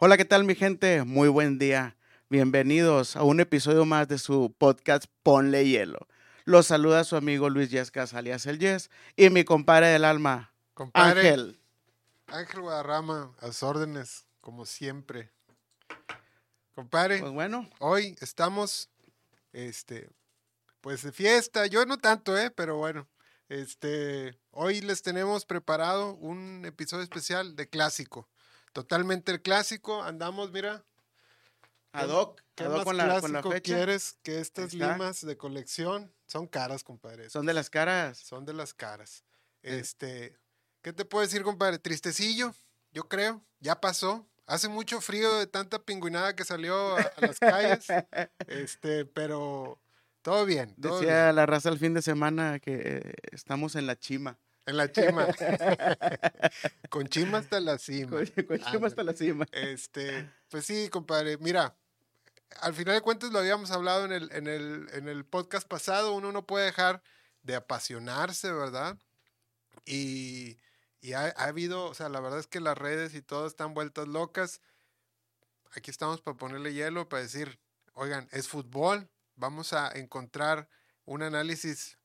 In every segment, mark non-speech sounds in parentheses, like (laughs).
Hola, ¿qué tal mi gente? Muy buen día. Bienvenidos a un episodio más de su podcast Ponle Hielo. Los saluda su amigo Luis Yescas, alias El Yes, y mi compadre del alma, Compadre, Ángel. Ángel Guadarrama, a sus órdenes, como siempre. Compadre, Pues bueno, hoy estamos, este, pues de fiesta. Yo no tanto, ¿eh? Pero bueno, este, hoy les tenemos preparado un episodio especial de clásico. Totalmente el clásico. Andamos, mira, ad hoc, ¿qué ad hoc más con la, con la clásico fecha. quieres que estas limas de colección son caras, compadre? Son de las caras. Son de las caras. Eh. Este, ¿qué te puedo decir, compadre? Tristecillo, yo creo. Ya pasó. Hace mucho frío de tanta pingüinada que salió a, a las calles. (laughs) Este, pero todo bien. Todo Decía bien. la raza el fin de semana que eh, estamos en la chima. En la chima. (laughs) Con chima hasta la cima. Con, con chima hasta la cima. Este, pues sí, compadre. Mira, al final de cuentas lo habíamos hablado en el, en el, en el podcast pasado. Uno no puede dejar de apasionarse, ¿verdad? Y, y ha, ha habido, o sea, la verdad es que las redes y todo están vueltas locas. Aquí estamos para ponerle hielo, para decir, oigan, es fútbol. Vamos a encontrar un análisis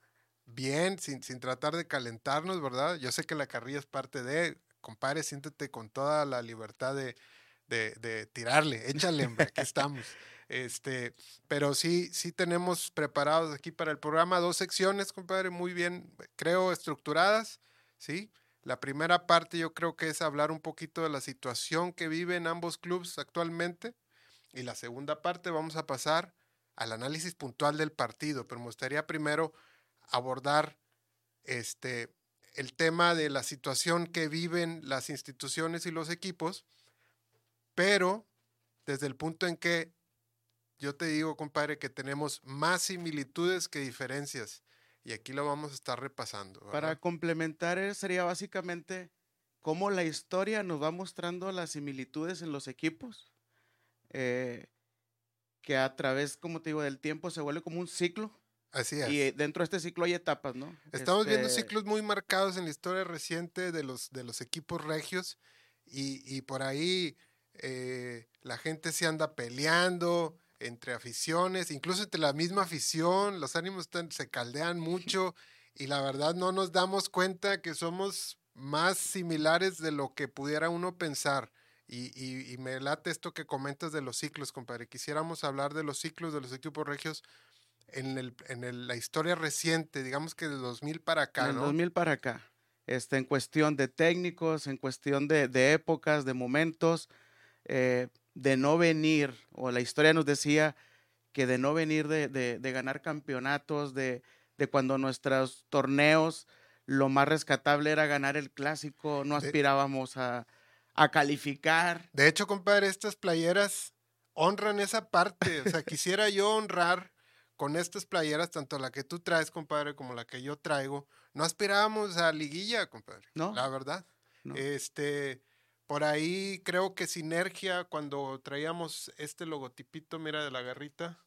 bien, sin, sin tratar de calentarnos, ¿verdad? Yo sé que la carrilla es parte de, compadre, siéntete con toda la libertad de, de, de tirarle, échale, hombre, aquí estamos. (laughs) Este, pero sí, sí tenemos preparados aquí para el programa dos secciones, compadre, muy bien, creo, estructuradas, ¿sí? La primera parte yo creo que es hablar un poquito de la situación que viven ambos clubes actualmente. Y la segunda parte vamos a pasar al análisis puntual del partido, pero me gustaría primero abordar este, el tema de la situación que viven las instituciones y los equipos, pero desde el punto en que yo te digo, compadre, que tenemos más similitudes que diferencias. Y aquí lo vamos a estar repasando. Para complementar eh, sería básicamente cómo la historia nos va mostrando las similitudes en los equipos, eh, que a través, como te digo, del tiempo se vuelve como un ciclo Así es. y eh, dentro de este ciclo hay etapas, ¿no? Estamos viendo Este, ciclos muy marcados en la historia reciente de los, de los equipos regios y, y por ahí eh, la gente se anda peleando entre aficiones, incluso entre la misma afición, los ánimos están- se caldean (laughs) mucho y la verdad no nos damos cuenta que somos más similares de lo que pudiera uno pensar. Y, y- y me late esto que comentas de los ciclos, compadre. Quisiéramos hablar de los ciclos de los equipos regios en, el, en el- la historia reciente, digamos que de 2000 para acá, en el ¿no? 2000 para acá, este, en cuestión de técnicos, en cuestión de, de épocas, de momentos, eh, de no venir, o la historia nos decía que de no venir de, de- de ganar campeonatos, de, de cuando nuestros torneos, lo más rescatable era ganar el clásico, no aspirábamos a, a calificar. De hecho, compadre, estas playeras honran esa parte. O sea, quisiera yo honrar con estas playeras, tanto la que tú traes, compadre, como la que yo traigo. No aspirábamos a liguilla, compadre. No. La verdad. ¿no? Este, por ahí creo que Sinergia, cuando traíamos este logotipito, mira, de la garrita,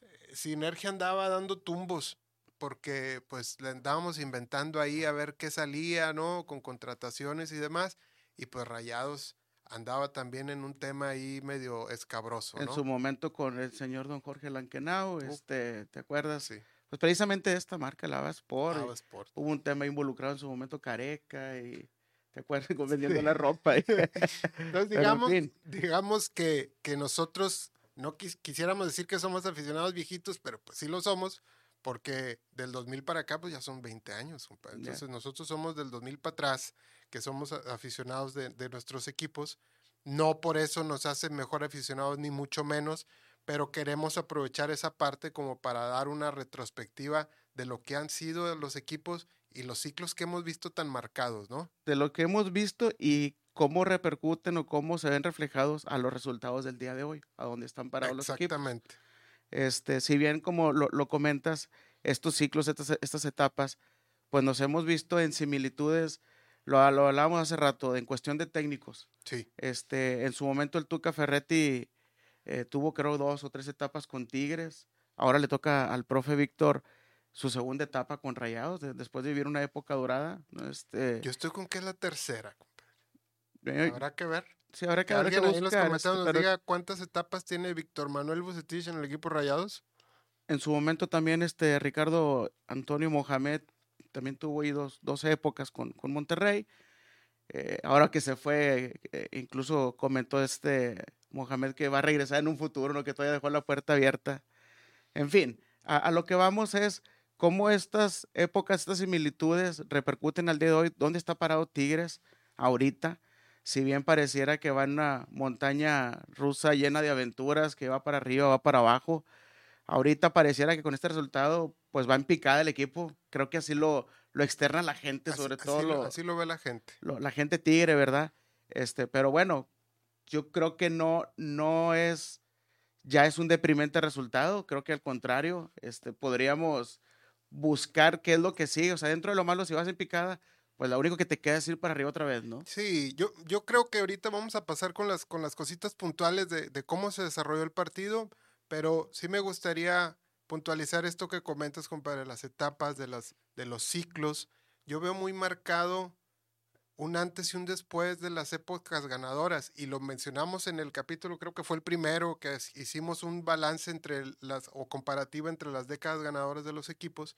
eh, Sinergia andaba dando tumbos, porque pues le andábamos inventando ahí a ver qué salía, ¿no? Con contrataciones y demás, y pues Rayados andaba también en un tema ahí medio escabroso, en ¿no? su momento con el señor don Jorge Lankenau, este, ¿te acuerdas? Sí, Pues precisamente esta marca, la Sport. Ava Sport. hubo un tema involucrado en su momento Careca y te acuerdas con (laughs) vendiendo la ropa y- (laughs) Entonces, Pero, en digamos, fin. digamos que, que nosotros no quis- quisiéramos decir que somos aficionados viejitos, pero pues sí lo somos, porque del 2000 para acá pues ya son 20 años. Entonces nosotros somos del 2000 para atrás, que somos aficionados de, de nuestros equipos. No por eso nos hace mejor aficionados, ni mucho menos, pero queremos aprovechar esa parte como para dar una retrospectiva de lo que han sido los equipos y los ciclos que hemos visto tan marcados, ¿no? de lo que hemos visto y cómo repercuten o cómo se ven reflejados a los resultados del día de hoy, a dónde están parados los equipos. Exactamente. Este, si bien como lo, lo comentas, estos ciclos, estas, estas etapas, pues nos hemos visto en similitudes, lo, lo hablábamos hace rato, en cuestión de técnicos. Sí. Este, en su momento el Tuca Ferretti eh, tuvo creo dos o tres etapas con Tigres. Ahora le toca al profe Víctor su segunda etapa con Rayados, de- después de vivir una época dorada. ¿no? Este, Yo estoy con que es la tercera, compadre. eh, Habrá que ver. Sí, ahora que, alguien ahí en los buscar, comentarios este, nos pero diga cuántas etapas tiene Víctor Manuel Bucetich en el equipo Rayados. en su momento también este Ricardo Antonio Mohamed también tuvo ahí dos, dos épocas con, con Monterrey. Eh, ahora que se fue, eh, incluso comentó este Mohamed que va a regresar en un futuro, ¿no? que todavía dejó la puerta abierta. En fin, a, lo que vamos es cómo estas épocas, estas similitudes repercuten al día de hoy. ¿Dónde está parado Tigres ahorita? Si bien pareciera que va en una montaña rusa llena de aventuras, que va para arriba, va para abajo, ahorita pareciera que con este resultado pues va en picada el equipo. Creo que así lo, lo externa la gente, Así- sobre así todo lo- lo- así lo ve la gente. lo- la gente tigre, ¿verdad? Este, pero bueno, yo creo que no, no es, ya es un deprimente resultado, creo que al contrario, este, podríamos buscar qué es lo que sigue, o sea, dentro de lo malo, si vas en picada, pues lo único que te queda es ir para arriba otra vez, ¿no? Sí, yo, yo creo que ahorita vamos a pasar con las, con las cositas puntuales de, de cómo se desarrolló el partido, pero sí me gustaría puntualizar esto que comentas, compadre, las etapas de, las, de los ciclos. Yo veo muy marcado un antes y un después de las épocas ganadoras y lo mencionamos en el capítulo, creo que fue el primero que hicimos un balance entre las o comparativa entre las décadas ganadoras de los equipos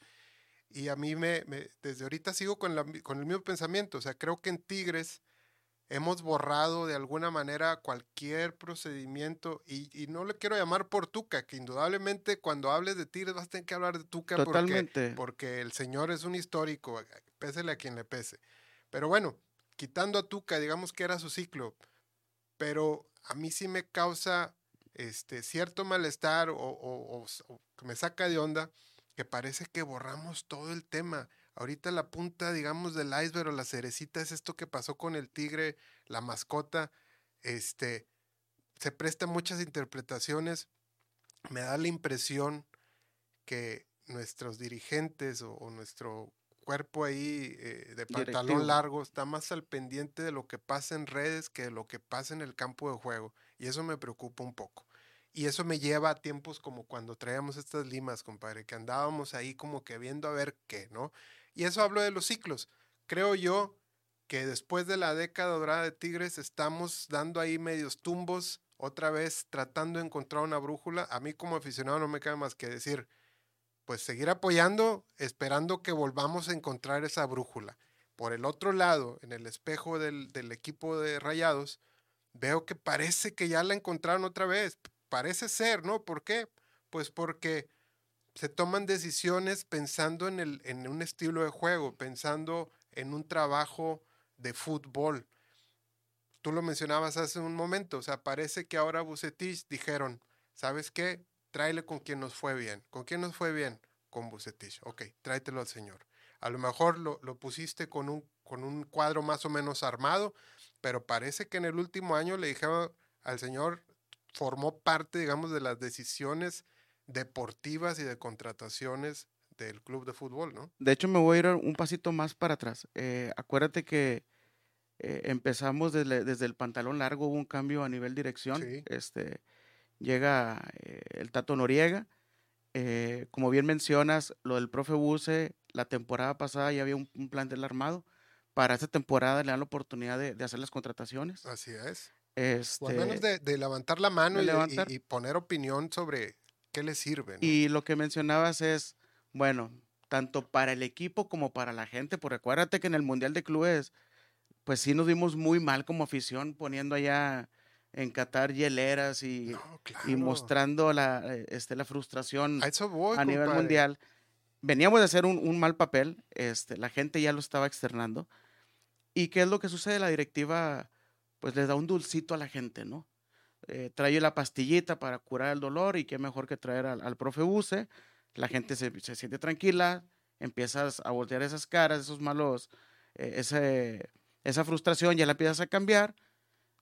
y a mí me, desde ahorita sigo con, la con el mismo pensamiento, o sea, creo que en Tigres hemos borrado de alguna manera cualquier procedimiento y, y no le quiero llamar por Tuca, que indudablemente cuando hables de Tigres vas a tener que hablar de Tuca porque, porque el señor es un histórico, pésele a quien le pese. Pero bueno, quitando a Tuca, digamos que era su ciclo, pero a mí sí me causa este, cierto malestar o, o- me saca de onda que parece que borramos todo el tema. Ahorita la punta, digamos, del iceberg o la cerecita es esto que pasó con el tigre, la mascota. Este, se presta muchas interpretaciones. Me da la impresión que nuestros dirigentes o, o nuestro cuerpo ahí eh, de pantalón Directivo. largo está más al pendiente de lo que pasa en redes que de lo que pasa en el campo de juego. Y eso me preocupa un poco. Y eso me lleva a tiempos como cuando traíamos estas limas, compadre, que andábamos ahí como que viendo a ver qué, ¿no? Y eso hablo de los ciclos. Creo yo que después de la década dorada de Tigres estamos dando ahí medios tumbos, otra vez tratando de encontrar una brújula. A mí como aficionado no me queda más que decir, pues seguir apoyando, esperando que volvamos a encontrar esa brújula. Por el otro lado, en el espejo del, del equipo de Rayados, veo que parece que ya la encontraron otra vez. Parece ser, ¿no? ¿Por qué? Pues porque se toman decisiones pensando en, el, en un estilo de juego, pensando en un trabajo de fútbol. Tú lo mencionabas hace un momento, o sea, parece que ahora Bucetich dijeron, ¿sabes qué? Tráele con quien nos fue bien. ¿Con quién nos fue bien? Con Bucetich. Ok, tráetelo al señor. A lo mejor lo, lo pusiste con un, con un cuadro más o menos armado, pero parece que en el último año le dijeron al señor, formó parte, digamos, de las decisiones deportivas y de contrataciones del club de fútbol, ¿no? De hecho, me voy a ir un pasito más para atrás. Eh, acuérdate que eh, empezamos desde, desde el pantalón largo, hubo un cambio a nivel dirección. Sí. Este, llega eh, el Tato Noriega. eh, como bien mencionas, lo del profe Buse, la temporada pasada ya había un, un plantel armado. Para esta temporada le dan la oportunidad de, de hacer las contrataciones. Así es. Este, O al menos de, de levantar la mano de y, de- y- levantar. y poner opinión sobre qué le sirve. ¿no? Y lo que mencionabas es, bueno, tanto para el equipo como para la gente, porque acuérdate que en el Mundial de Clubes, pues sí nos vimos muy mal como afición poniendo allá en Qatar hieleras y, No, y mostrando la, eh, este, la frustración A eso voy, a nivel mundial. Veníamos de hacer un, un mal papel, este, la gente ya lo estaba externando. ¿Y qué es lo que sucede? La directiva pues les da un dulcito a la gente, ¿no? Eh, trae la pastillita para curar el dolor y qué mejor que traer al, al profe Buse. La gente se, se siente tranquila, empiezas a voltear esas caras, esos malos, eh, ese, esa frustración ya la empiezas a cambiar.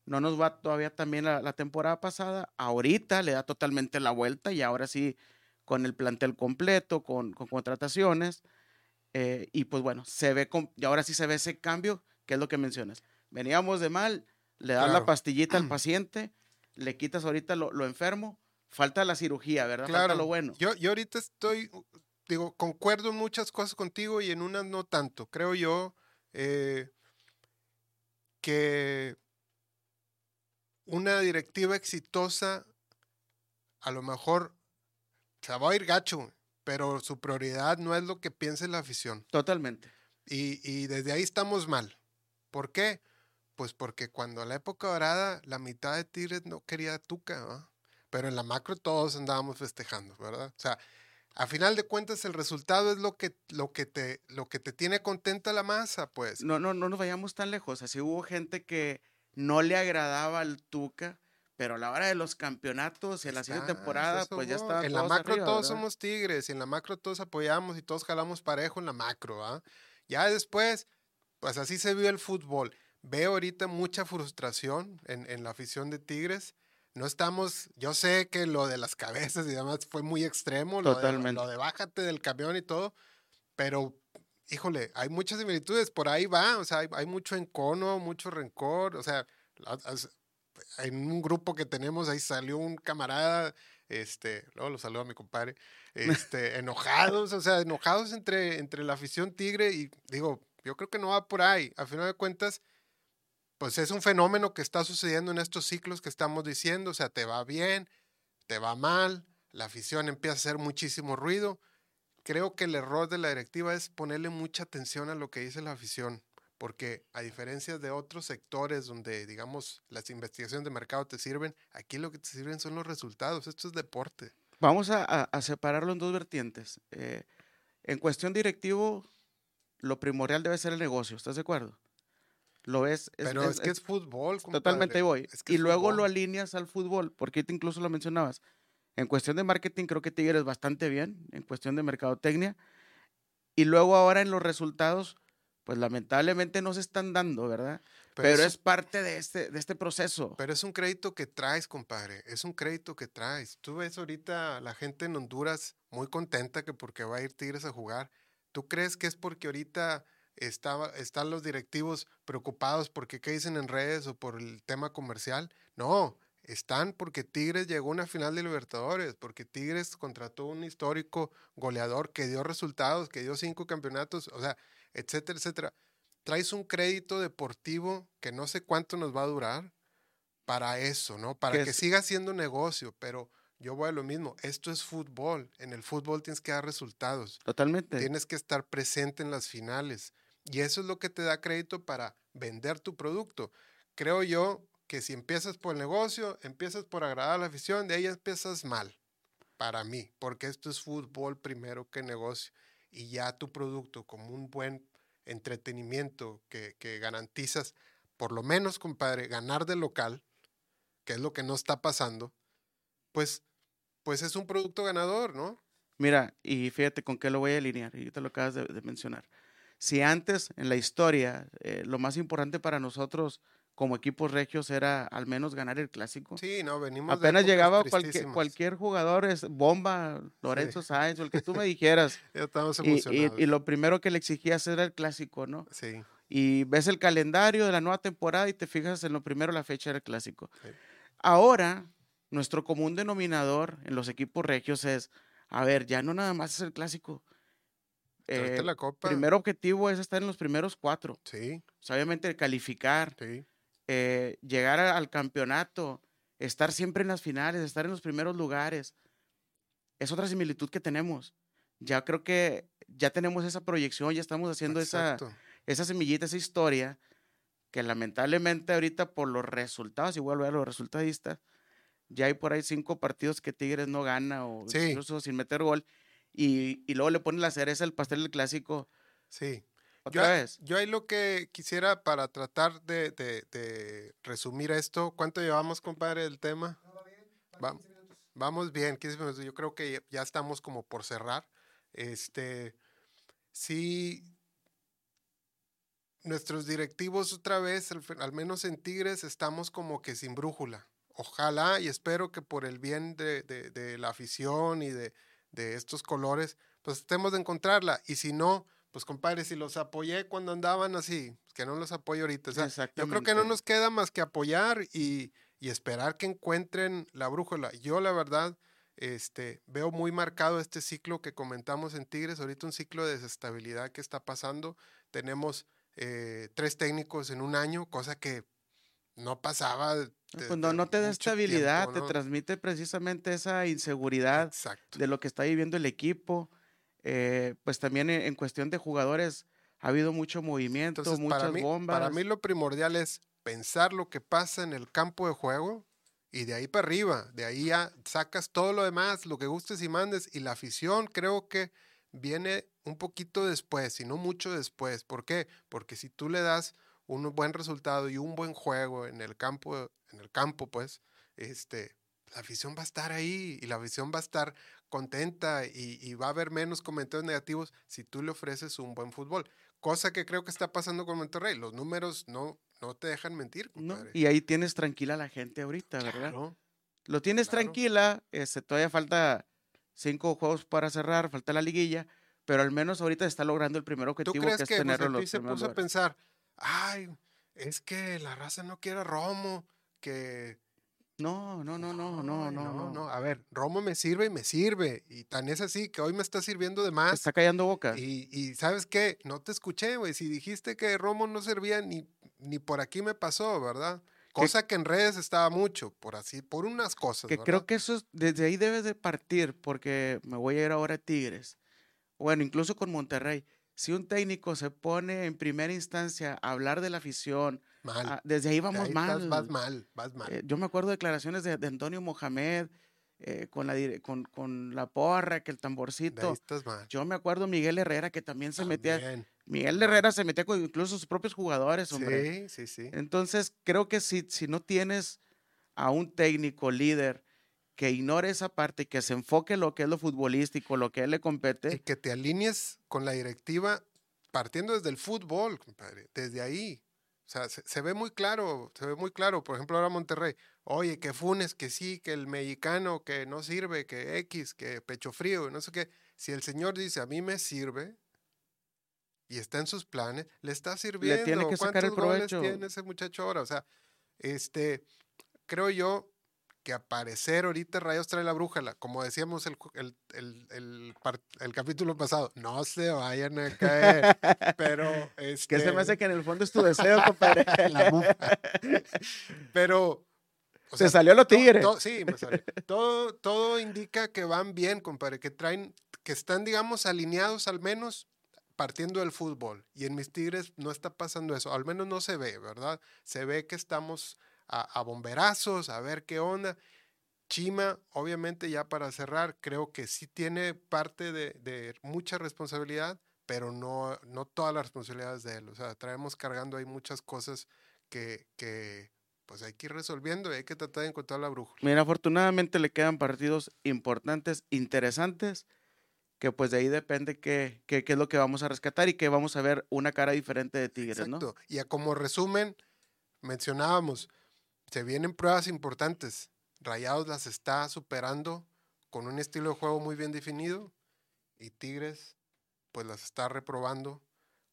No nos va todavía también la, la temporada pasada. Ahorita le da totalmente la vuelta y ahora sí con el plantel completo, con, con contrataciones. eh, y pues bueno, se ve, con- y ahora sí se ve ese cambio, que es lo que mencionas. Veníamos de mal, le das Claro. la pastillita al (clears throat) paciente, le quitas ahorita lo, lo enfermo, falta la cirugía, ¿verdad? Claro. Falta lo bueno. Yo, yo ahorita estoy, digo, concuerdo en muchas cosas contigo y en unas no tanto. Creo yo eh, que una directiva exitosa, a lo mejor se va a ir gacho, pero su prioridad no es lo que piense la afición. Totalmente. Y, y desde ahí estamos mal. ¿Por qué? Pues porque cuando la época dorada, la mitad de Tigres no quería Tuca, ¿va? pero en la macro todos andábamos festejando, ¿verdad? O sea, a final de cuentas el resultado es lo que, lo que, te, lo que te tiene contenta la masa, pues. No, no, no nos vayamos tan lejos. Así hubo gente que no le agradaba al Tuca, pero a la hora de los campeonatos y en la siguiente temporada, pues ya está. En la macro todos somos tigres, y en la macro todos apoyamos y todos jalamos parejo en la macro, ¿ah? Ya después, pues así se vio el fútbol. Veo ahorita mucha frustración en, en la afición de Tigres no estamos, yo sé que lo de las cabezas y demás fue muy extremo, Totalmente. Lo, de, bájate del camión y todo, pero híjole, hay muchas similitudes, por ahí va, o sea, hay, mucho encono, mucho rencor, o sea, en un grupo que tenemos ahí salió un camarada, este, luego lo saludo a mi compadre, este, (laughs) enojados, o sea, enojados entre, entre la afición tigre y digo, yo creo que no va por ahí, a final de cuentas, pues es un fenómeno que está sucediendo en estos ciclos que estamos diciendo, o sea, te va bien, te va mal, la afición empieza a hacer muchísimo ruido. Creo que el error de la directiva es ponerle mucha atención a lo que dice la afición, porque a diferencia de otros sectores donde, digamos, las investigaciones de mercado te sirven, aquí lo que te sirven son los resultados, esto es deporte. Vamos a, separarlo en dos vertientes. Eh, en cuestión directivo, lo primordial debe ser el negocio, ¿estás de acuerdo? Lo ves. Pero es, que es, fútbol. Totalmente voy. y luego lo alineas al fútbol, porque te incluso lo mencionabas. En cuestión de marketing creo que Tigres bastante bien, en cuestión de mercadotecnia. Y luego ahora en los resultados, pues lamentablemente no se están dando, ¿verdad? Pero, es parte de este, de este proceso. Pero es un crédito que traes, compadre. Es un crédito que traes. Tú ves ahorita la gente en Honduras muy contenta que porque va a ir Tigres a jugar. ¿Tú crees que es porque ahorita están los directivos preocupados porque qué dicen en redes o por el tema comercial. No, están porque Tigres llegó a una final de Libertadores, porque Tigres contrató un histórico goleador que dio resultados, que dio cinco campeonatos, o sea, etcétera, etcétera. Traes un crédito deportivo que no sé cuánto nos va a durar para eso, ¿no? Para que siga siendo negocio, pero yo voy a lo mismo. Esto es fútbol. En el fútbol tienes que dar resultados. Totalmente. Tienes que estar presente en las finales. Y eso es lo que te da crédito para vender tu producto. Creo yo que si empiezas por el negocio, empiezas por agradar a la afición, de ahí empiezas mal, para mí, porque esto es fútbol primero que negocio. Y ya tu producto como un buen entretenimiento que, que garantizas, por lo menos, compadre, ganar de local, que es lo que no está pasando, pues, pues es un producto ganador, ¿no? Mira, y fíjate con qué lo voy a alinear, y te lo acabas de mencionar. Si antes en la historia eh, lo más importante para nosotros como equipos regios era al menos ganar el clásico. Sí, no, venimos Apenas llegaba cualquier, cualquier jugador, es bomba, Lorenzo Sáenz, o el que tú me (laughs) dijeras. ya estamos emocionados. Y, lo primero que le exigías era el clásico, ¿no? Sí. Y ves el calendario de la nueva temporada y te fijas en lo primero, la fecha del clásico. Ahora, nuestro común denominador en los equipos regios es, a ver, ya no nada más es el clásico, eh, primer objetivo es estar en los primeros cuatro. Sí. obviamente calificar, eh, llegar al campeonato, estar siempre en las finales, estar en los primeros lugares. Es otra similitud que tenemos. Ya creo que ya tenemos esa proyección, ya estamos haciendo esa, esa semillita, esa historia, que lamentablemente ahorita por los resultados, igual voy a los resultadistas, ya hay por ahí cinco partidos que Tigres no gana o incluso sin meter gol y, y luego le ponen la cereza el pastel del clásico. Sí. ¿Otra yo, vez? Yo ahí lo que quisiera para tratar de, de, de resumir esto, ¿cuánto llevamos, compadre, del tema? Va, vamos bien, 15 minutos. Yo creo que ya estamos como por cerrar. Este, sí, nuestros directivos otra vez, al, menos en Tigres, estamos como que sin brújula. Ojalá y espero que por el bien de, de la afición y de, de estos colores, pues estemos de encontrarla. Y si no, pues compadre, si los apoyé cuando andaban así, pues, que no los apoyo ahorita. yo creo que no nos queda más que apoyar y, y, esperar que encuentren la brújula. Yo la verdad este, veo muy marcado este ciclo que comentamos en Tigres, ahorita un ciclo de desestabilidad que está pasando. Tenemos eh, tres técnicos en un año, cosa que no pasaba Pues no, no te da estabilidad, te transmite precisamente esa inseguridad de lo que está viviendo el equipo. Eh, pues también en, cuestión de jugadores ha habido mucho movimiento, muchas bombas. Para mí lo primordial es pensar lo que pasa en el campo de juego y de ahí para arriba, de ahí ya sacas todo lo demás, lo que gustes y mandes y la afición creo que viene un poquito después y no mucho después. ¿Por qué? Porque si tú le das un buen resultado y un buen juego en el campo, en el campo, pues, este, la afición va a estar ahí y la afición va a estar contenta y, va a haber menos comentarios negativos si tú le ofreces un buen fútbol. Cosa que creo que está pasando con Monterrey. Los números no, no te dejan mentir. y ahí tienes tranquila a la gente ahorita, ¿verdad? Lo tienes tranquila, este, todavía falta cinco juegos para cerrar, falta la liguilla, pero al menos ahorita está logrando el primer objetivo que es que, tenerlo pues, se puso a pensar, ay, es que la raza no quiere Romo, que... No, no, no, no, no, no, no, A ver, Romo me sirve y me sirve. Y tan es así que hoy me está sirviendo de más. está callando boca. Y, y ¿sabes qué? No te escuché, güey. Si dijiste que Romo no servía, ni, ni por aquí me pasó, ¿verdad? Cosa que, en redes estaba mucho, por así, por unas cosas. Que creo que eso, desde ahí debes de partir, porque me voy a ir ahora a Tigres. Bueno, incluso con Monterrey si un técnico se pone en primera instancia a hablar de la afición, ah, desde ahí vamos mal. Vas, mal, vas mal. Eh, yo me acuerdo de declaraciones de, Antonio Mohamed eh, con, la, con, con, la porra, que el tamborcito. Yo me acuerdo Miguel Herrera que también se metía. Miguel Herrera se metía con incluso sus propios jugadores, hombre. Sí, sí, sí. Entonces, creo que si, si no tienes a un técnico líder que ignore esa parte, que se enfoque en lo que es lo futbolístico, lo que él le compete. Y que te alinees con la directiva partiendo desde el fútbol, compadre, desde ahí. O sea, se, ve muy claro, se ve muy claro. Por ejemplo, ahora Monterrey, oye, que Funes, que sí, que el mexicano, que no sirve, que X, que pecho frío, no sé qué. Si el señor dice, a mí me sirve, y está en sus planes, le está sirviendo. Le tiene que sacar el provecho. tiene ese muchacho ahora? O sea, este, creo yo que aparecer ahorita Rayos trae la brújula, como decíamos el, el, el, el, capítulo pasado, no se vayan a caer, pero... Este, (laughs) que se me hace que en el fondo es tu deseo, compadre. (laughs) (laughs) pero... se salió lo tigre. sí, me salió. Todo, todo indica que van bien, compadre, que traen, que están, digamos, alineados al menos partiendo del fútbol. Y en mis Tigres no está pasando eso, al menos no se ve, ¿verdad? Se ve que estamos a, bomberazos, a ver qué onda. Chima, obviamente ya para cerrar, creo que sí tiene parte de, mucha responsabilidad, pero no, no todas las responsabilidades de él. O sea, traemos cargando ahí muchas cosas que, que pues hay que ir resolviendo y hay que tratar de encontrar la brújula. Mira, afortunadamente le quedan partidos importantes, interesantes, que pues de ahí depende qué, qué, qué es lo que vamos a rescatar y que vamos a ver una cara diferente de Tigres, Exacto. Y a como resumen, mencionábamos, se vienen pruebas importantes. Rayados las está superando con un estilo de juego muy bien definido y Tigres pues las está reprobando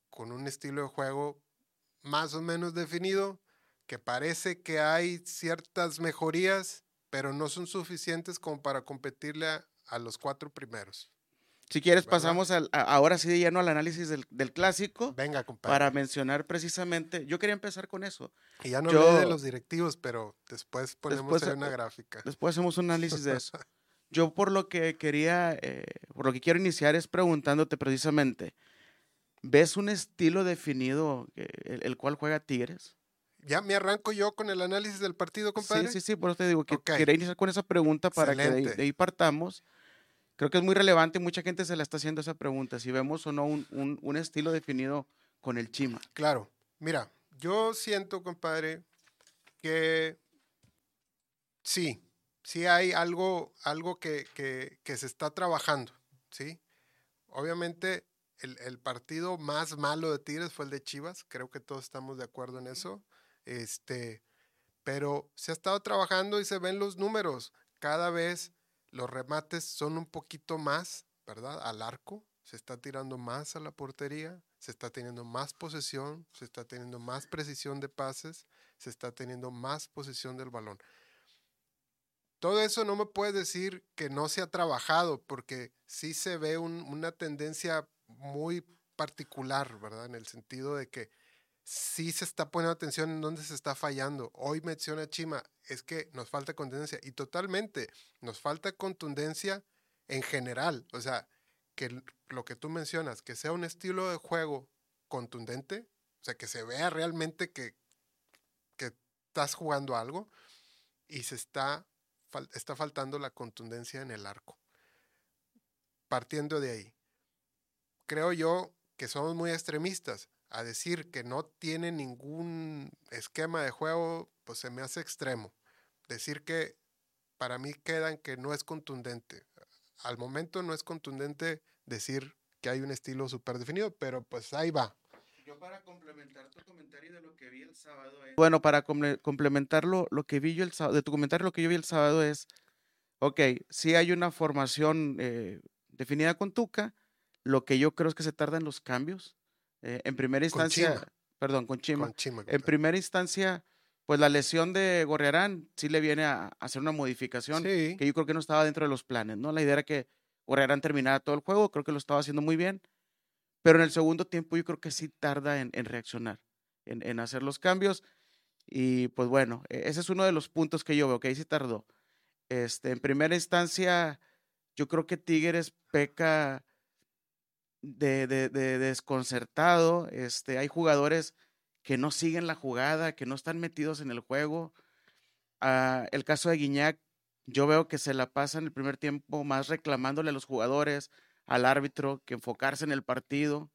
con un estilo de juego más o menos definido que parece que hay ciertas mejorías, pero no son suficientes como para competirle a los cuatro primeros. Si quieres, pasamos al, ahora sí de lleno al análisis del, clásico. Venga, compadre. Para mencionar precisamente, yo quería empezar con eso. Y ya no hablé de los directivos, pero después ponemos una eh, gráfica. Después hacemos un análisis de eso. (laughs) Yo por lo que quería, eh, por lo que quiero iniciar es preguntándote precisamente, ¿ves un estilo definido el, cual juega Tigres? Ya me arranco yo con el análisis del partido, compadre. Sí, sí, sí, por eso te digo que quería iniciar con esa pregunta para que de ahí partamos creo que es muy relevante y mucha gente se la está haciendo esa pregunta, si vemos o no un, estilo definido con el Chima. Claro, mira, yo siento, compadre, que sí, sí hay algo, algo que, se está trabajando, ¿sí? Obviamente el, el, partido más malo de Tigres fue el de Chivas, creo que todos estamos de acuerdo en eso, este, pero se ha estado trabajando y se ven los números, cada vez los remates son un poquito más, ¿verdad? Al arco, se está tirando más a la portería, se está teniendo más posesión, se está teniendo más precisión de pases, se está teniendo más posesión del balón. Todo eso no me puede decir que no se ha trabajado, porque sí se ve una tendencia muy particular, ¿verdad? En el sentido de que sí se está poniendo atención en dónde se está fallando. Hoy menciona Chima, es que nos falta contundencia y totalmente, nos falta contundencia en general. O sea, que lo que tú mencionas, que sea un estilo de juego contundente, o sea, que se vea realmente que, que estás jugando algo y se está, está faltando la contundencia en el arco. Partiendo de ahí, creo yo que somos muy extremistas a decir que no tiene ningún esquema de juego, pues se me hace extremo. Decir que para mí quedan que no es contundente. Al momento no es contundente decir que hay un estilo súper definido, pero pues ahí va. Yo para complementar tu comentario de lo que vi el sábado es... Bueno, para complementar lo, que vi yo el sábado, de tu comentario lo que yo vi el sábado es, ok, si hay una formación eh, definida con Tuca, lo que yo creo es que se tarda en los cambios. Eh, en primera instancia, perdón, con Chima. en primera instancia, pues la lesión de Gorriarán sí le viene a, hacer una modificación que yo creo que no estaba dentro de los planes, ¿no? La idea era que Gorriarán terminara todo el juego, creo que lo estaba haciendo muy bien, pero en el segundo tiempo yo creo que sí tarda en, reaccionar, en, hacer los cambios. Y pues bueno, e, ese es uno de los puntos que yo veo, que ahí sí tardó. Este, en primera instancia, yo creo que Tigres peca de, de, desconcertado. Este, hay jugadores que no siguen la jugada, que no están metidos en el juego. Ah, el caso de Guiñac, yo veo que se la pasa en el primer tiempo más reclamándole a los jugadores, al árbitro, que enfocarse en el partido.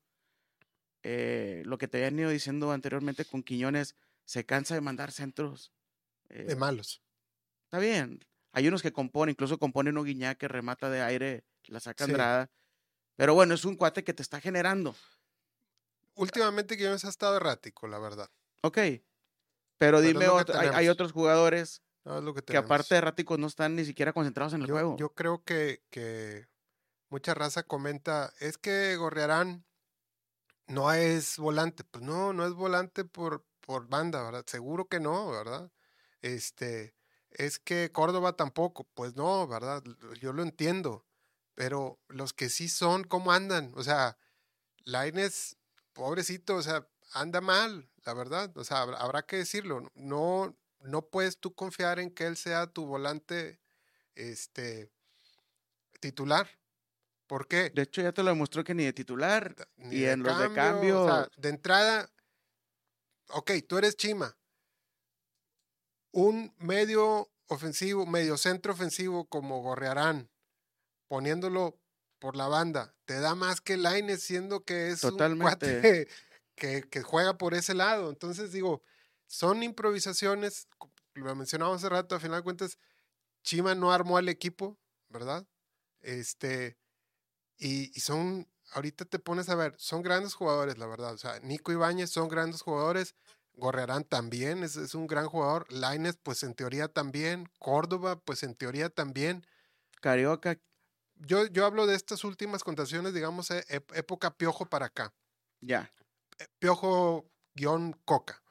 Eh, lo que te habían ido diciendo anteriormente con Quiñones, se cansa de mandar centros. de eh, malos. Está bien. Hay unos que componen, incluso compone uno Guiñac que remata de aire, la saca Andrada. Pero bueno, es un cuate que te está generando. Últimamente Quiñones ha estado errático, la verdad. Ok. Pero, dime, hay, otros jugadores que aparte de erráticos no están ni siquiera concentrados en el juego. Yo creo que, que mucha raza comenta, es que Gorriarán no es volante. Pues no, no es volante por, por banda, ¿verdad? Seguro que no, ¿verdad? Este, es que Córdoba tampoco. Pues no, ¿verdad? Yo lo entiendo pero los que sí son, ¿cómo andan? O sea, Laines, pobrecito, o sea, anda mal, la verdad. O sea, habrá, que decirlo. No, no puedes tú confiar en que él sea tu volante este, titular. ¿Por qué? De hecho, ya te lo demostró que ni de titular, ni y en los de cambio. O sea, de entrada, ok, tú eres Chima. Un medio ofensivo, medio centro ofensivo como Gorrearán, poniéndolo por la banda, te da más que Laines siendo que es un cuate (laughs) que, que, juega por ese lado. Entonces digo, son improvisaciones, lo mencionamos hace rato, a final de cuentas, Chima no armó al equipo, ¿verdad? Este, y, son, ahorita te pones a ver, son grandes jugadores, la verdad. O sea, Nico Ibáñez son grandes jugadores. Gorrearán también es, es un gran jugador. Laines, pues en teoría también. Córdoba, pues en teoría también. Carioca, yo, yo hablo de estas últimas contrataciones, digamos, e, época Piojo para acá. Ya. Eh, piojo guion Coca.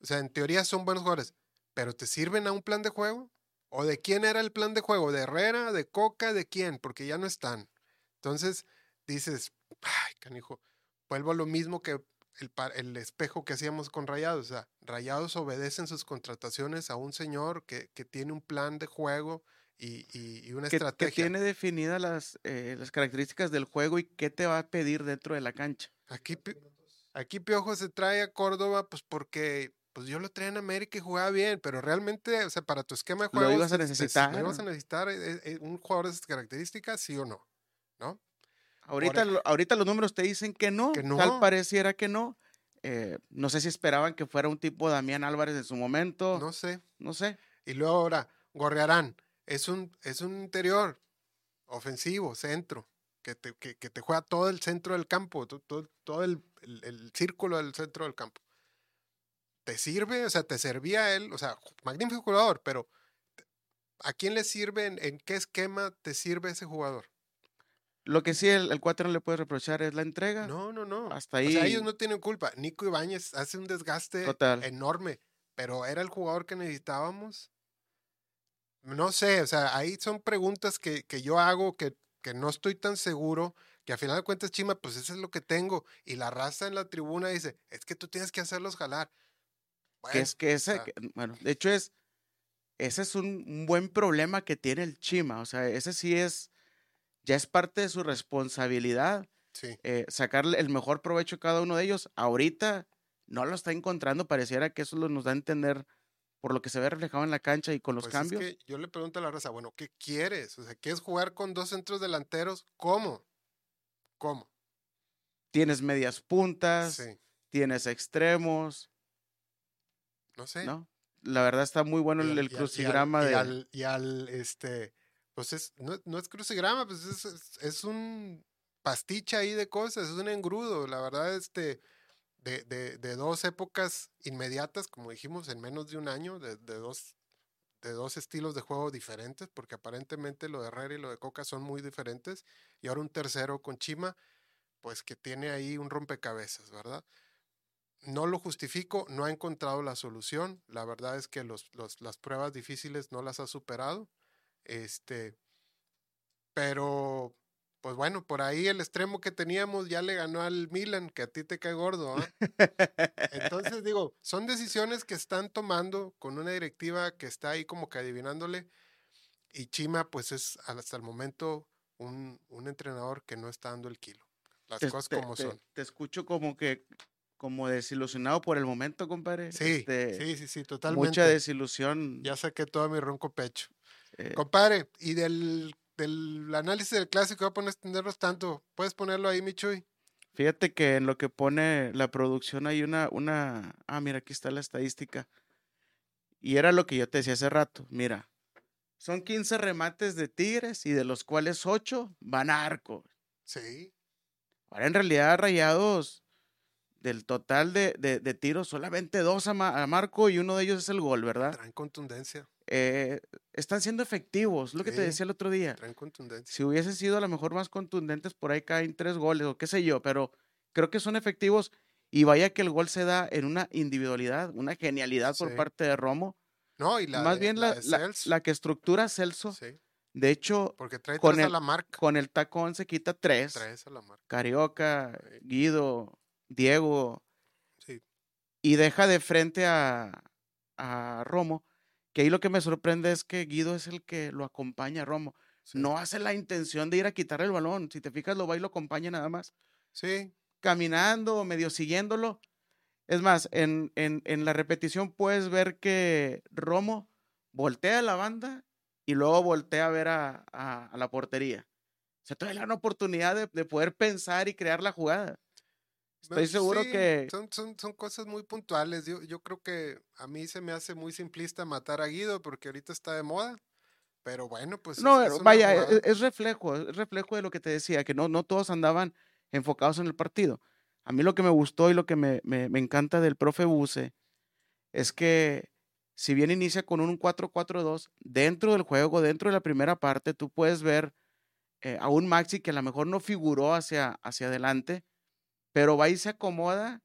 O sea, en teoría son buenos jugadores, pero ¿te sirven a un plan de juego? ¿O de quién era el plan de juego? ¿De Herrera? ¿De Coca? ¿De quién? Porque ya no están. Entonces dices, ay, canijo, vuelvo a lo mismo que el, el, espejo que hacíamos con Rayados. O sea, Rayados obedecen sus contrataciones a un señor que, que tiene un plan de juego y, una estrategia. Que tiene definidas las, eh, las características del juego y qué te va a pedir dentro de la cancha. Aquí, aquí Piojo se trae a Córdoba, pues porque pues yo lo traía en América y jugaba bien, pero realmente, o sea, para tu esquema de juego. Lo ibas a necesitar. Lo ibas a necesitar eh, eh, un jugador de esas características, sí o no, ¿no? Ahorita, ahorita los números te dicen que no, que no. tal pareciera que no. no sé si esperaban que fuera un tipo Damián Álvarez en su momento. No sé. No sé. Y luego ahora, Gorrearán es un, es un interior ofensivo, centro, que te, que, te juega todo el centro del campo, todo, todo el, el, círculo del centro del campo. ¿Te sirve? O sea, te servía él, o sea, magnífico jugador, pero ¿a quién le sirve, en, qué esquema te sirve ese jugador? Lo que sí el, el no le puede reprochar es la entrega. No, no, no. Hasta ahí. O sea, ellos no tienen culpa. Nico Ibáñez hace un desgaste enorme, pero era el jugador que necesitábamos. No sé, o sea, ahí son preguntas que, que yo hago que, que, no estoy tan seguro que a final de cuentas, Chima, pues eso es lo que tengo. Y la raza en la tribuna dice, es que tú tienes que hacerlos jalar. que es que ese, bueno, de hecho es, ese es un, buen problema que tiene el Chima, o sea, ese sí es, ya es parte de su responsabilidad. Sí. Eh, sacarle el mejor provecho a cada uno de ellos. Ahorita no lo está encontrando, pareciera que eso nos da a entender por lo que se ve reflejado en la cancha y con los pues cambios. Es que yo le pregunto a la raza, bueno, ¿qué quieres? O sea, ¿quieres jugar con dos centros delanteros? ¿Cómo? ¿Cómo? Tienes medias puntas, tienes extremos. No sé. ¿no? La verdad está muy bueno el, crucigrama de. Y al, este, pues es, no, es crucigrama, pues es, es, un pastiche ahí de cosas, es un engrudo. La verdad, este, de, de, dos épocas inmediatas, como dijimos, en menos de un año, de, dos, de dos estilos de juego diferentes, porque aparentemente lo de Herrera y lo de Coca son muy diferentes, y ahora un tercero con Chima, pues que tiene ahí un rompecabezas, ¿verdad? No lo justifico, no ha encontrado la solución, la verdad es que los, los, las pruebas difíciles no las ha superado, este, pero pues bueno, por ahí el extremo que teníamos ya le ganó al Milan, que a ti te cae gordo. ¿ah? Entonces (laughs) digo, son decisiones que están tomando con una directiva que está ahí como que adivinándole. Y Chima, pues es hasta el momento un, entrenador que no está dando el kilo. Las cosas como son. Te escucho como que, como desilusionado por el momento, compadre. Sí, este, sí, sí, sí, totalmente. Mucha desilusión. Ya saqué todo mi ronco pecho. Eh, compadre, y del del análisis del clásico, voy a poner extenderlos tanto. ¿Puedes ponerlo ahí, Michuy? Fíjate que en lo que pone la producción hay una, una, ah, mira, aquí está la estadística. Y era lo que yo te decía hace rato. Mira, son 15 remates de Tigres y de los cuales 8 van a arco. Sí. Ahora en realidad Rayados, del total de, de, tiros, solamente dos a, a, Marco y uno de ellos es el gol, ¿verdad? Traen contundencia. Eh, están siendo efectivos, lo que te decía el otro día. Si hubiese sido a lo mejor más contundentes, por ahí caen tres goles o qué sé yo, pero creo que son efectivos y vaya que el gol se da en una individualidad, una genialidad por parte de Romo. No, y la Más bien la, la, que estructura Celso. De hecho, Porque trae con, el, a la marca. con el tacón se quita tres. Tres a la marca. Carioca, Guido, Diego. Y deja de frente a, a Romo que ahí lo que me sorprende es que Guido es el que lo acompaña a Romo. No hace la intención de ir a quitarle el balón. Si te fijas, lo va y lo acompaña nada más. Sí. Caminando medio siguiéndolo. Es más, en, en, en, la repetición puedes ver que Romo voltea a la banda y luego voltea a ver a, a, la portería. O sea, todavía una oportunidad de, de, poder pensar y crear la jugada. Estoy seguro que... Son, son, son, cosas muy puntuales. Yo, yo creo que a mí se me hace muy simplista matar a Guido porque ahorita está de moda. Pero bueno, pues... No, vaya, e, es, reflejo, es reflejo de lo que te decía, que no, no todos andaban enfocados en el partido. A mí lo que me gustó y lo que me, me, me encanta del profe Buse es que si bien inicia con un 4-4-2, dentro del juego, dentro de la primera parte, tú puedes ver eh, a un Maxi que a lo mejor no figuró hacia, hacia adelante, pero va y se acomoda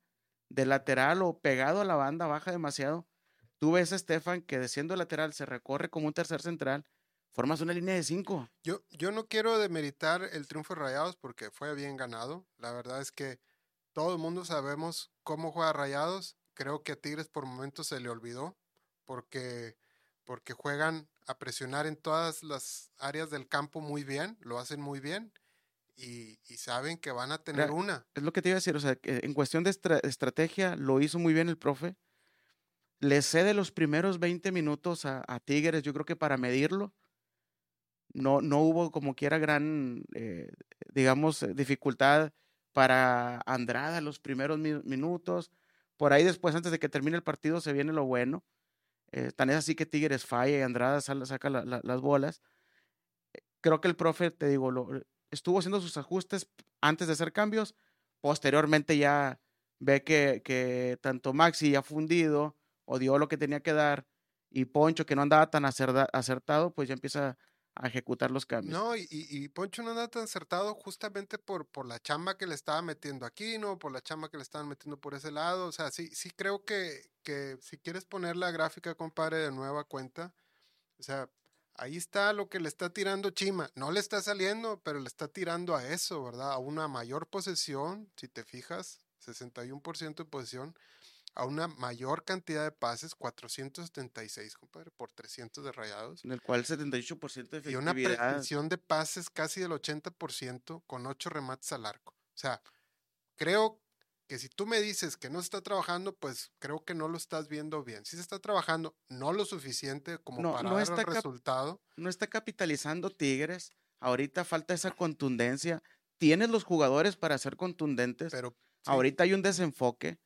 de lateral o pegado a la banda, baja demasiado. Tú ves a Estefan que de lateral se recorre como un tercer central, formas una línea de cinco. Yo, yo no quiero demeritar el triunfo de Rayados porque fue bien ganado. La verdad es que todo el mundo sabemos cómo juega Rayados. Creo que a Tigres por momentos se le olvidó porque, porque juegan a presionar en todas las áreas del campo muy bien, lo hacen muy bien y, saben que van a tener una. Es lo que te iba a decir, o sea, en cuestión de estrategia lo hizo muy bien el profe. Le cede los primeros 20 minutos a, Tigres, yo creo que para medirlo. No, no hubo como quiera gran, eh, digamos, eh, dificultad para Andrada los primeros minutos. Por ahí después, antes de que termine el partido, se viene lo bueno. Eh, tan es así que Tigres falla y Andrada saca las bolas. Creo que el profe, te digo, lo, estuvo haciendo sus ajustes antes de hacer cambios. Posteriormente ya ve que, que tanto Maxi ya fundido o dio lo que tenía que dar y Poncho que no andaba tan acertado, pues ya empieza a ejecutar los cambios. No, y, y, Poncho no andaba tan acertado justamente por, por la chamba que le estaba metiendo aquí, ¿no? Por la chamba que le estaban metiendo por ese lado. O sea, sí, sí creo que, que si quieres poner la gráfica, compadre, de nueva cuenta, o sea, Ahí está lo que le está tirando Chima. No le está saliendo, pero le está tirando a eso, ¿verdad? A una mayor posesión, si te fijas, 61% de posesión, a una mayor cantidad de pases, 476, compadre, por 300 de rayados. En el cual 78% de efectividad. Y una precisión de pases casi del 80% con 8 remates al arco. O sea, creo que si tú me dices que no se está trabajando, pues creo que no lo estás viendo bien. Si se está trabajando, no lo suficiente como para dar el resultado. No está capitalizando Tigres. Ahorita falta esa contundencia. Tienes los jugadores para ser contundentes. Pero ahorita hay un desenfoque.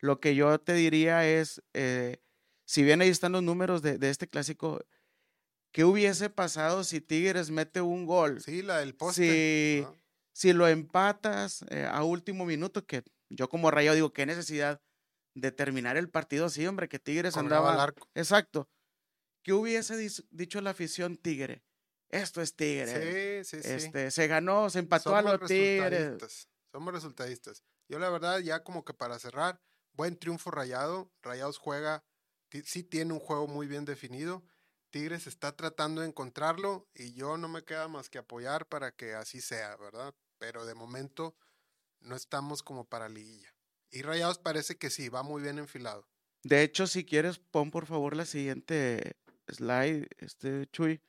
Lo que yo te diría es, eh, si bien ahí están los números de, este clásico, ¿qué hubiese pasado si Tigres mete un gol? Sí, la del poste. Si, si lo empatas eh, a último minuto, que yo como rayo digo, qué necesidad de terminar el partido así, hombre, que Tigres andaba. Al arco. Exacto. ¿Qué hubiese dicho la afición Tigre? Esto es Tigre. Sí, sí, sí. Este, se ganó, se empató a los Tigres. Somos resultadistas. Yo la verdad, ya como que para cerrar, buen triunfo rayado. Rayados juega, sí tiene un juego muy bien definido. Tigres está tratando de encontrarlo y yo no me queda más que apoyar para que así sea, ¿verdad? Pero de momento no estamos como para liguilla. Y Rayados parece que sí, va muy bien enfilado. De hecho, si quieres, pon por favor la siguiente slide, este Chuy.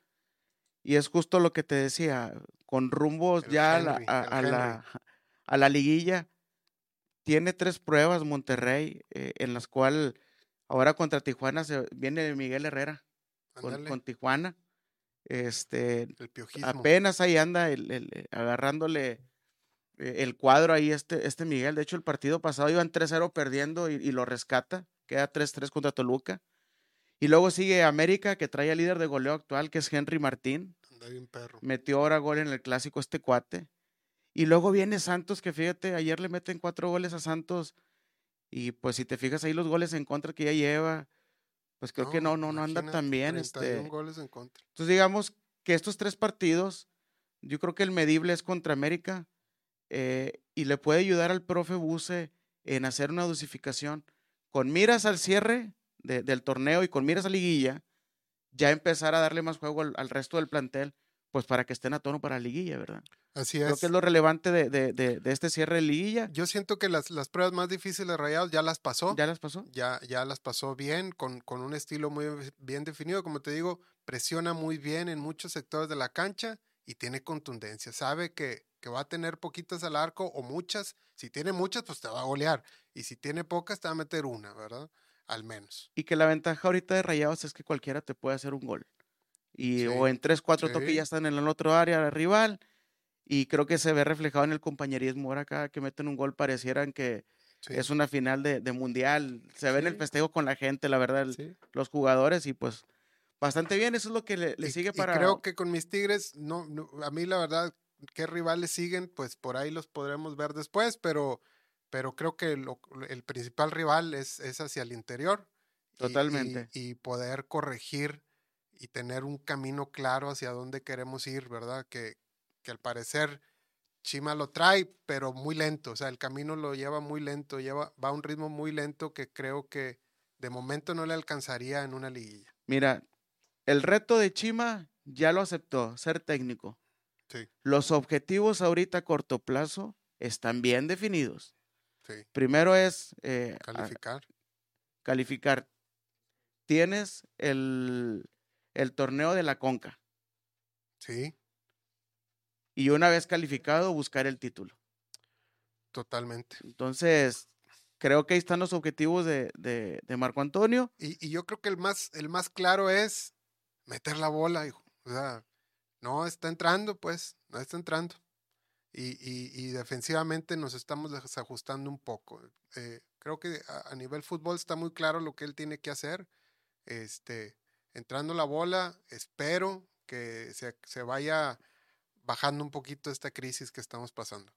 Y es justo lo que te decía, con rumbos ya a, la, a, la, liguilla. Tiene tres pruebas Monterrey, eh, en las cuales ahora contra Tijuana se viene Miguel Herrera con, Tijuana. Este, el apenas ahí anda el, agarrándole eh, el cuadro ahí, este, este Miguel. De hecho, el partido pasado iban 3-0 perdiendo y, lo rescata. Queda 3-3 contra Toluca. Y luego sigue América, que trae al líder de goleo actual, que es Henry Martín. Metió ahora gol en el clásico este cuate. Y luego viene Santos, que fíjate, ayer le meten cuatro goles a Santos. Y pues si te fijas ahí los goles en contra que ya lleva, pues creo que no, no, no anda tan bien. Este. goles en contra. Entonces digamos que estos tres partidos, yo creo que el medible es contra América, eh, y le puede ayudar al profe Buse en hacer una dosificación con miras al cierre del torneo y con miras a liguilla, ya empezar a darle más juego al, resto del plantel, pues para que estén a tono para la liguilla, ¿verdad? Así es. Creo que es lo relevante de, de, de, este cierre de liguilla. Yo siento que las, las, pruebas más difíciles de Rayados ya las pasó. ¿Ya las pasó? Ya, ya las pasó bien, con, con un estilo muy bien definido. Como te digo, presiona muy bien en muchos sectores de la cancha y tiene contundencia. Sabe que que va a tener poquitas al arco o muchas. Si tiene muchas, pues te va a golear. Y si tiene pocas, te va a meter una, ¿verdad? Al menos. Y que la ventaja ahorita de Rayados es que cualquiera te puede hacer un gol. Y, o en tres, cuatro toques ya están en el otro área rival. Y creo que se ve reflejado en el compañerismo. Ahora cada que meten un gol parecieran que es una final de, mundial. Se ve en el festejo con la gente, la verdad, los jugadores. Y pues bastante bien. Eso es lo que le, sigue para. creo que con mis Tigres, no, a mí la verdad qué rivales siguen, pues por ahí los podremos ver después, pero, pero creo que el principal rival es, es hacia el interior. Totalmente. Y, poder corregir y tener un camino claro hacia dónde queremos ir, ¿verdad? Que, que al parecer Chima lo trae, pero muy lento, o sea, el camino lo lleva muy lento, lleva, va a un ritmo muy lento que creo que de momento no le alcanzaría en una liguilla. Mira, el reto de Chima ya lo aceptó, ser técnico. Los objetivos ahorita a corto plazo están bien definidos. Primero es eh, calificar. calificar. Tienes el, el torneo de la Conca. Sí. Y una vez calificado, buscar el título. Totalmente. Entonces, creo que ahí están los objetivos de, de, Marco Antonio. Y, y, yo creo que el más, el más claro es meter la bola, hijo. O sea, no está entrando, pues, no está entrando. Y, y, defensivamente nos estamos desajustando un poco. Eh, creo que a, nivel fútbol está muy claro lo que él tiene que hacer. Este, entrando la bola, espero que se, se vaya bajando un poquito esta crisis que estamos pasando.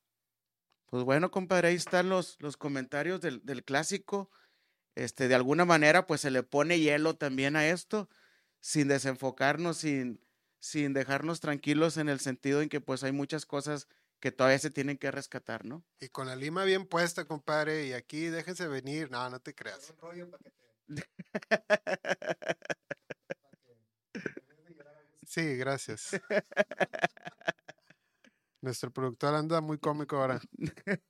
Pues bueno, compadre, ahí están los, los comentarios del, del, clásico. Este, de alguna manera, pues se le pone hielo también a esto, sin desenfocarnos, sin, sin dejarnos tranquilos en el sentido en que pues hay muchas cosas que todavía se tienen que rescatar, ¿no? Y con la lima bien puesta, compadre, y aquí déjense venir, no, no te creas. (laughs) Sí, gracias. (laughs) Nuestro productor anda muy cómico ahora. (laughs)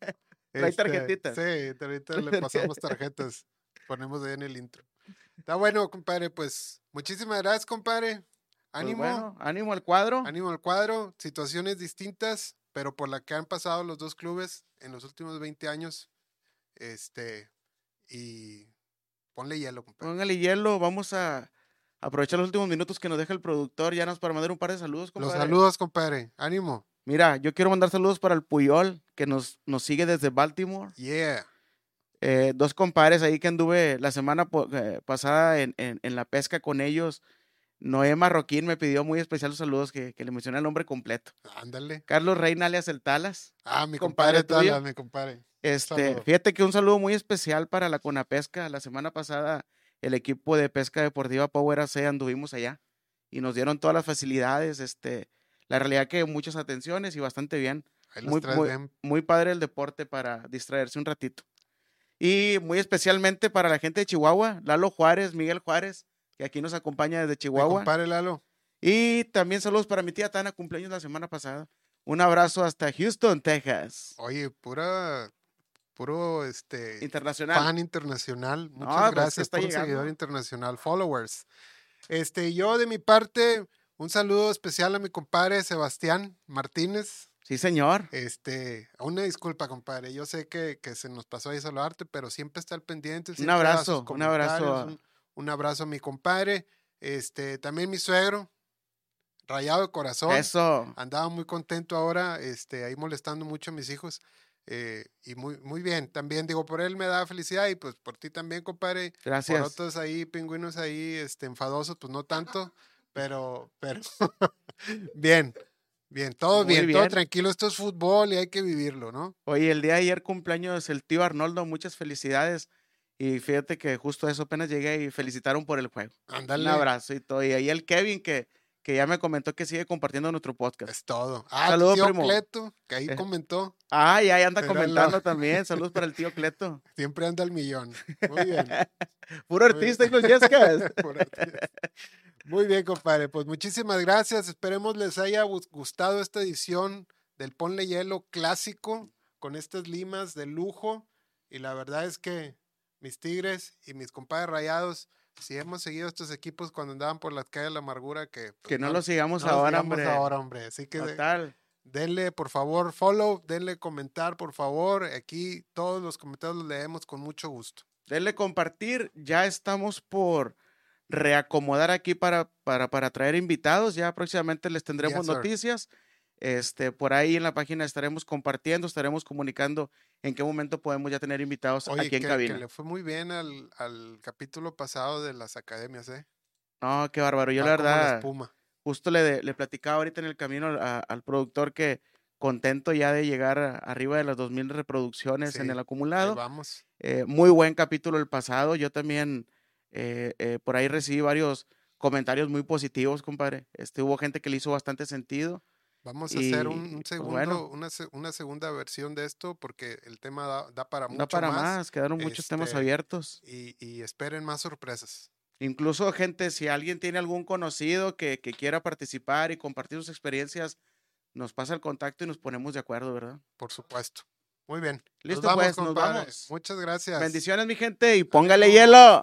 Trae Este, tarjetitas. Sí, ahorita le pasamos tarjetas. Ponemos ahí en el intro. Está bueno, compadre. Pues muchísimas gracias, compadre. Pues Ánimo, bueno, ánimo al cuadro. ánimo al cuadro. Situaciones distintas, pero por la que han pasado los dos clubes en los últimos 20 años. Este, y ponle hielo, compadre. Póngale hielo. Vamos a aprovechar los últimos minutos que nos deja el productor. Ya nos para mandar un par de saludos, Los compadre. saludos, compadre. Ánimo. Mira, yo quiero mandar saludos para el Puyol, que nos, nos sigue desde Baltimore. Yeah. Eh, dos compadres ahí que anduve la semana eh, pasada en, en- en la pesca con ellos. Noé Marroquín me pidió muy especial los saludos que, que le mencione el nombre completo. Ándale. Carlos Reina alias El Talas. Ah, mi Compadre compadre, tuyo. Tala, mi compadre. Este, fíjate que un saludo muy especial para la Conapesca. La semana pasada el equipo de pesca deportiva Power AC anduvimos allá y nos dieron todas las facilidades. Este, la realidad que muchas atenciones y bastante bien. Muy- muy- bien. Muy padre el deporte para distraerse un ratito. Y muy especialmente para la gente de Chihuahua, Lalo Juárez, Miguel Juárez, que aquí nos acompaña desde Chihuahua. compadre Lalo. Y también saludos para mi tía Tana, cumpleaños la semana pasada. Un abrazo hasta Houston, Texas. Oye, pura, puro este Internacional. fan internacional. Muchas pues, gracias, puro llegando. seguidor internacional, followers. Este, yo de mi parte, un saludo especial a mi compadre Sebastián Martínez. Sí, señor. Este, una disculpa, compadre. Yo sé que, que se nos pasó ahí saludarte, pero siempre está al pendiente. Un abrazo, un abrazo Un, un abrazo a mi compadre. Este, también mi suegro, rayado de corazón. Eso. Andaba muy contento ahora, este, ahí molestando mucho a mis hijos. eh, y muy, muy bien. También digo, por él me da felicidad y pues por ti también, compadre. Por Gracias. otros ahí, pingüinos ahí, este, enfadosos, pues no tanto, (laughs) pero, pero, (laughs) bien, bien, todo bien, todo tranquilo. Esto es fútbol y hay que vivirlo, ¿no? Oye, el día de ayer cumpleaños el tío Arnoldo, muchas felicidades. Y fíjate que justo a eso apenas llegué y felicitaron por el juego. Ándale. Un abrazo y todo. Y ahí el Kevin que, que ya me comentó que sigue compartiendo nuestro podcast. Es todo. Ah, tu Saludo, tío primo. Cleto, que ahí Eh. comentó, Ah, y ahí anda (laughs) comentando también. Saludos para el tío Cleto. (laughs) siempre anda al millón. Muy bien. (laughs) Puro Muy artista, Yescas. Por aquí. Muy bien, compadre. Pues muchísimas gracias. Esperemos les haya gus- gustado esta edición del Ponle Hielo clásico con estas limas de lujo. Y la verdad es que mis tigres y mis compadres rayados, si hemos seguido estos equipos cuando andaban por las calles de la amargura, que, pues, Que no lo sigamos no los ahora, sigamos hombre. ahora, hombre. Así que de- denle, por favor, follow, denle comentar, por favor. Aquí todos los comentarios los leemos con mucho gusto. Denle compartir. Ya estamos por reacomodar aquí para, para, para traer invitados. Ya próximamente les tendremos noticias. Este, por ahí en la página estaremos compartiendo, estaremos comunicando en qué momento podemos ya tener invitados Oye, aquí en que, cabina. que le fue muy bien al, al capítulo pasado de las academias, ¿eh? No, qué bárbaro. Yo la verdad, justo le, le platicaba ahorita en el camino a- al productor que contento ya de llegar a- arriba de las 2.000 reproducciones en el acumulado. vamos. Eh, muy buen capítulo el pasado. Yo también eh, eh, por ahí recibí varios comentarios muy positivos, compadre. Este, hubo gente que le hizo bastante sentido. Vamos a hacer un, pues, segundo, bueno. una, una segunda versión de esto porque el tema da, da para mucho No para más, más, quedaron muchos temas este, abiertos. Y, y esperen más sorpresas. Incluso, gente, si alguien tiene algún conocido que, que quiera participar y compartir sus experiencias, nos pasa el contacto y nos ponemos de acuerdo, ¿verdad? Por supuesto. Muy bien. Listo, nos vamos, pues, nos compadre. vamos. Muchas gracias. Bendiciones, mi gente, y póngale hielo.